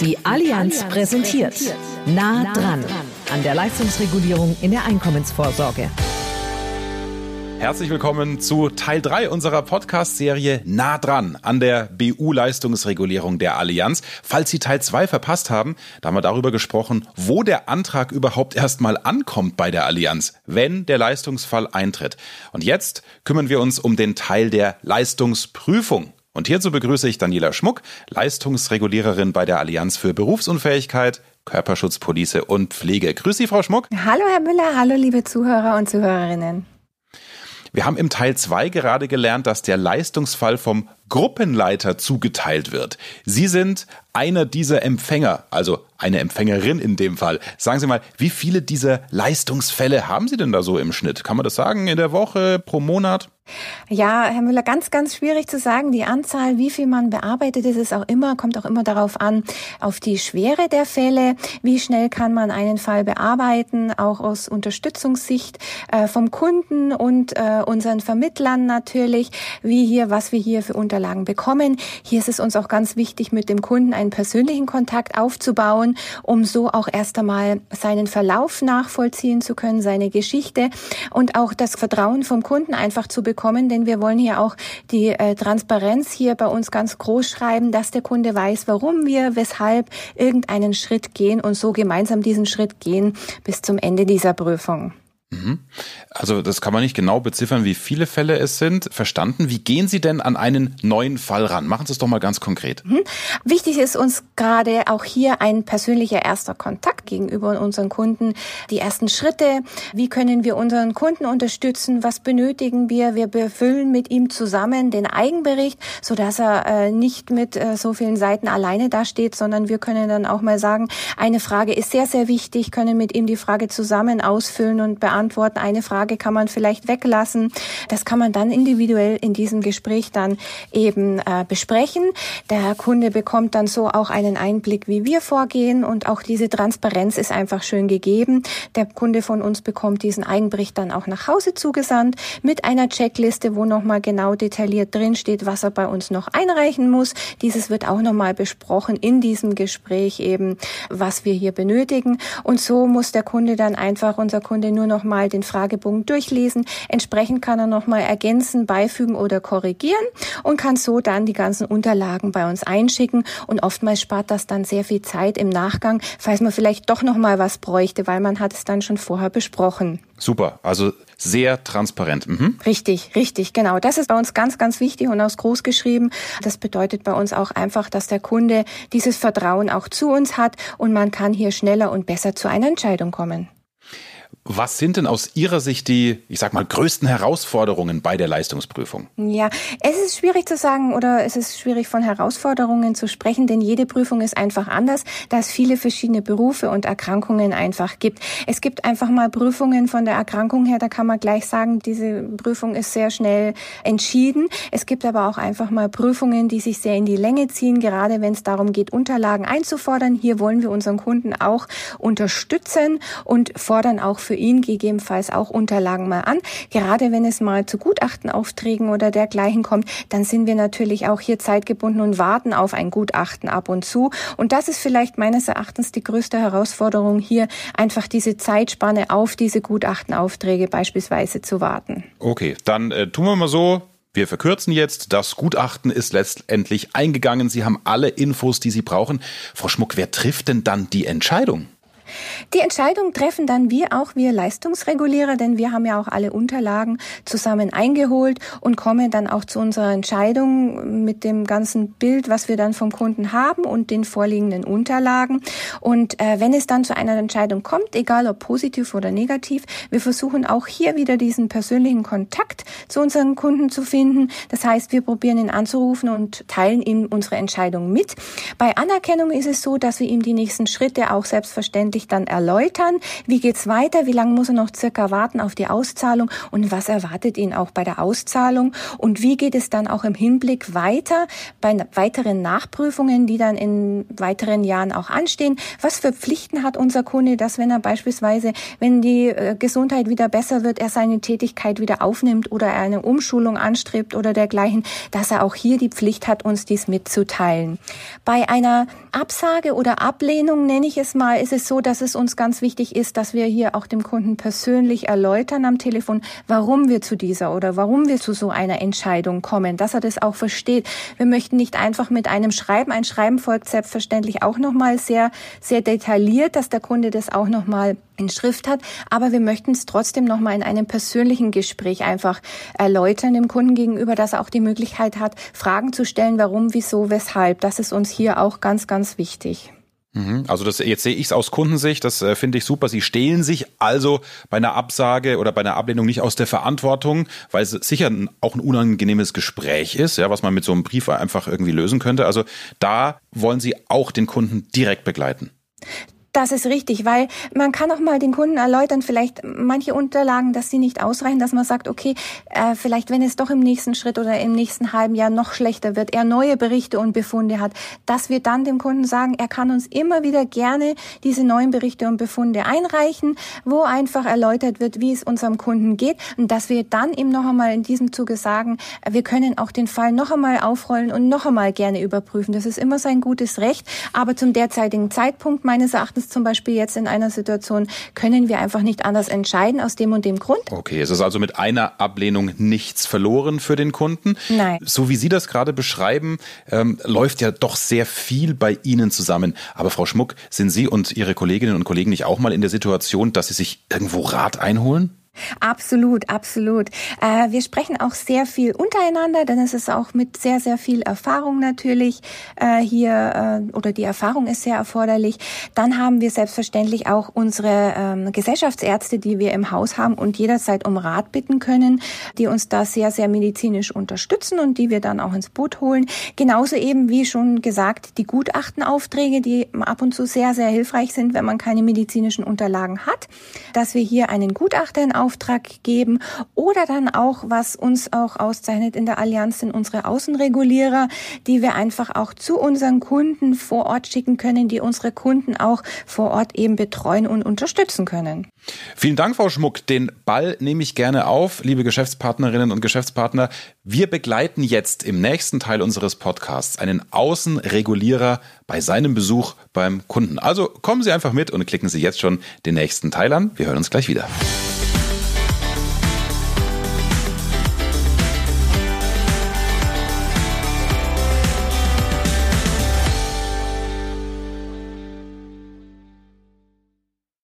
Die Allianz präsentiert Nah dran an der Leistungsregulierung in der Einkommensvorsorge. Herzlich willkommen zu Teil 3 unserer Podcast-Serie Nah dran an der BU-Leistungsregulierung der Allianz. Falls Sie Teil 2 verpasst haben, da haben wir darüber gesprochen, wo der Antrag überhaupt erstmal ankommt bei der Allianz, wenn der Leistungsfall eintritt. Und jetzt kümmern wir uns um den Teil der Leistungsprüfung. Und hierzu begrüße ich Daniela Schmuck, Leistungsreguliererin bei der Allianz für Berufsunfähigkeit, Körperschutz, Police und Pflege. Grüß Sie, Frau Schmuck. Hallo, Herr Müller. Hallo, liebe Zuhörer und Zuhörerinnen. Wir haben im Teil 2 gerade gelernt, dass der Leistungsfall vom Gruppenleiter zugeteilt wird. Sie sind einer dieser Empfänger, also eine Empfängerin in dem Fall. Sagen Sie mal, wie viele dieser Leistungsfälle haben Sie denn da so im Schnitt? Kann man das sagen in der Woche, pro Monat? Ja, Herr Müller, ganz, ganz schwierig zu sagen. Die Anzahl, wie viel man bearbeitet, ist es auch immer, kommt auch immer darauf an, auf die Schwere der Fälle. Wie schnell kann man einen Fall bearbeiten, auch aus Unterstützungssicht äh, vom Kunden und äh, unseren Vermittlern natürlich, wie hier, was wir hier für Unterlagen bekommen. Hier ist es uns auch ganz wichtig, mit dem Kunden einen persönlichen Kontakt aufzubauen, um so auch erst einmal seinen Verlauf nachvollziehen zu können, seine Geschichte und auch das Vertrauen vom Kunden einfach zu bekommen, denn wir wollen hier auch die äh, Transparenz hier bei uns ganz groß schreiben, dass der Kunde weiß, warum wir, weshalb irgendeinen Schritt gehen und so gemeinsam diesen Schritt gehen bis zum Ende dieser Prüfung. Mhm. Also das kann man nicht genau beziffern, wie viele Fälle es sind. Verstanden. Wie gehen Sie denn an einen neuen Fall ran? Machen Sie es doch mal ganz konkret. Mhm. Wichtig ist uns gerade auch hier ein persönlicher erster Kontakt gegenüber unseren Kunden. Die ersten Schritte. Wie können wir unseren Kunden unterstützen? Was benötigen wir? Wir befüllen mit ihm zusammen den Eigenbericht, so dass er äh, nicht mit äh, so vielen Seiten alleine dasteht, sondern wir können dann auch mal sagen, eine Frage ist sehr, sehr wichtig, können mit ihm die Frage zusammen ausfüllen und beantworten beantworten. Eine Frage kann man vielleicht weglassen. Das kann man dann individuell in diesem Gespräch dann eben äh, besprechen. Der Kunde bekommt dann so auch einen Einblick, wie wir vorgehen und auch diese Transparenz ist einfach schön gegeben. Der Kunde von uns bekommt diesen Eigenbericht dann auch nach Hause zugesandt mit einer Checkliste, wo nochmal genau detailliert drin steht, was er bei uns noch einreichen muss. Dieses wird auch nochmal besprochen in diesem Gespräch eben, was wir hier benötigen. Und so muss der Kunde dann einfach, unser Kunde nur noch nochmal den Fragebogen durchlesen. Entsprechend kann er nochmal ergänzen, beifügen oder korrigieren und kann so dann die ganzen Unterlagen bei uns einschicken. Und oftmals spart das dann sehr viel Zeit im Nachgang, falls man vielleicht doch nochmal was bräuchte, weil man hat es dann schon vorher besprochen. Super, also sehr transparent. Mhm. Richtig, richtig, genau. Das ist bei uns ganz, ganz wichtig und aus groß geschrieben. Das bedeutet bei uns auch einfach, dass der Kunde dieses Vertrauen auch zu uns hat und man kann hier schneller und besser zu einer Entscheidung kommen. Was sind denn aus Ihrer Sicht die, ich sag mal, größten Herausforderungen bei der Leistungsprüfung? Ja, es ist schwierig zu sagen oder es ist schwierig von Herausforderungen zu sprechen, denn jede Prüfung ist einfach anders, da es viele verschiedene Berufe und Erkrankungen einfach gibt. Es gibt einfach mal Prüfungen von der Erkrankung her, da kann man gleich sagen, diese Prüfung ist sehr schnell entschieden. Es gibt aber auch einfach mal Prüfungen, die sich sehr in die Länge ziehen, gerade wenn es darum geht, Unterlagen einzufordern. Hier wollen wir unseren Kunden auch unterstützen und fordern auch für für ihn gegebenenfalls auch Unterlagen mal an. Gerade wenn es mal zu Gutachtenaufträgen oder dergleichen kommt, dann sind wir natürlich auch hier zeitgebunden und warten auf ein Gutachten ab und zu. Und das ist vielleicht meines Erachtens die größte Herausforderung hier, einfach diese Zeitspanne auf diese Gutachtenaufträge beispielsweise zu warten. Okay, dann äh, tun wir mal so, wir verkürzen jetzt. Das Gutachten ist letztendlich eingegangen. Sie haben alle Infos, die Sie brauchen. Frau Schmuck, wer trifft denn dann die Entscheidung? Die Entscheidung treffen dann wir auch, wir Leistungsregulierer, denn wir haben ja auch alle Unterlagen zusammen eingeholt und kommen dann auch zu unserer Entscheidung mit dem ganzen Bild, was wir dann vom Kunden haben und den vorliegenden Unterlagen. Und äh, wenn es dann zu einer Entscheidung kommt, egal ob positiv oder negativ, wir versuchen auch hier wieder diesen persönlichen Kontakt zu unseren Kunden zu finden. Das heißt, wir probieren ihn anzurufen und teilen ihm unsere Entscheidung mit. Bei Anerkennung ist es so, dass wir ihm die nächsten Schritte auch selbstverständlich Pflicht dann erläutern. Wie geht's weiter? Wie lange muss er noch circa warten auf die Auszahlung? Und was erwartet ihn auch bei der Auszahlung? Und wie geht es dann auch im Hinblick weiter bei weiteren Nachprüfungen, die dann in weiteren Jahren auch anstehen? Was für Pflichten hat unser Kunde, dass wenn er beispielsweise, wenn die äh, Gesundheit wieder besser wird, er seine Tätigkeit wieder aufnimmt oder er eine Umschulung anstrebt oder dergleichen, dass er auch hier die Pflicht hat, uns dies mitzuteilen. Bei einer Absage oder Ablehnung, nenne ich es mal, ist es so, dass es uns ganz wichtig ist, dass wir hier auch dem Kunden persönlich erläutern am Telefon, warum wir zu dieser oder warum wir zu so einer Entscheidung kommen, dass er das auch versteht. Wir möchten nicht einfach mit einem Schreiben, ein Schreiben folgt selbstverständlich auch nochmal sehr, sehr detailliert, dass der Kunde das auch nochmal in Schrift hat, aber wir möchten es trotzdem nochmal in einem persönlichen Gespräch einfach erläutern dem Kunden gegenüber, dass er auch die Möglichkeit hat, Fragen zu stellen, warum, wieso, weshalb. Das ist uns hier auch ganz, ganz wichtig. Mhm. Also das, jetzt sehe ich es aus Kundensicht, das äh, finde ich super. Sie stehlen sich also bei einer Absage oder bei einer Ablehnung nicht aus der Verantwortung, weil es sicher auch ein unangenehmes Gespräch ist, ja, was man mit so einem Brief einfach irgendwie lösen könnte. Also da wollen Sie auch den Kunden direkt begleiten. Das ist richtig, weil man kann auch mal den Kunden erläutern, vielleicht manche Unterlagen, dass sie nicht ausreichen, dass man sagt, okay, äh, vielleicht wenn es doch im nächsten Schritt oder im nächsten halben Jahr noch schlechter wird, er neue Berichte und Befunde hat, dass wir dann dem Kunden sagen, er kann uns immer wieder gerne diese neuen Berichte und Befunde einreichen, wo einfach erläutert wird, wie es unserem Kunden geht und dass wir dann ihm noch einmal in diesem Zuge sagen, wir können auch den Fall noch einmal aufrollen und noch einmal gerne überprüfen. Das ist immer sein gutes Recht, aber zum derzeitigen Zeitpunkt meines Erachtens ist zum Beispiel jetzt in einer Situation, können wir einfach nicht anders entscheiden aus dem und dem Grund. Okay, es ist also mit einer Ablehnung nichts verloren für den Kunden. Nein. So wie Sie das gerade beschreiben, ähm, läuft ja doch sehr viel bei Ihnen zusammen. Aber Frau Schmuck, sind Sie und Ihre Kolleginnen und Kollegen nicht auch mal in der Situation, dass Sie sich irgendwo Rat einholen? Absolut, absolut. Äh, wir sprechen auch sehr viel untereinander, denn es ist auch mit sehr, sehr viel Erfahrung natürlich äh, hier äh, oder die Erfahrung ist sehr erforderlich. Dann haben wir selbstverständlich auch unsere ähm, Gesellschaftsärzte, die wir im Haus haben und jederzeit um Rat bitten können, die uns da sehr, sehr medizinisch unterstützen und die wir dann auch ins Boot holen. Genauso eben wie schon gesagt die Gutachtenaufträge, die ab und zu sehr, sehr hilfreich sind, wenn man keine medizinischen Unterlagen hat, dass wir hier einen Gutachter in Auftrag geben oder dann auch, was uns auch auszeichnet in der Allianz, sind unsere Außenregulierer, die wir einfach auch zu unseren Kunden vor Ort schicken können, die unsere Kunden auch vor Ort eben betreuen und unterstützen können. Vielen Dank, Frau Schmuck. Den Ball nehme ich gerne auf, liebe Geschäftspartnerinnen und Geschäftspartner. Wir begleiten jetzt im nächsten Teil unseres Podcasts einen Außenregulierer bei seinem Besuch beim Kunden. Also kommen Sie einfach mit und klicken Sie jetzt schon den nächsten Teil an. Wir hören uns gleich wieder.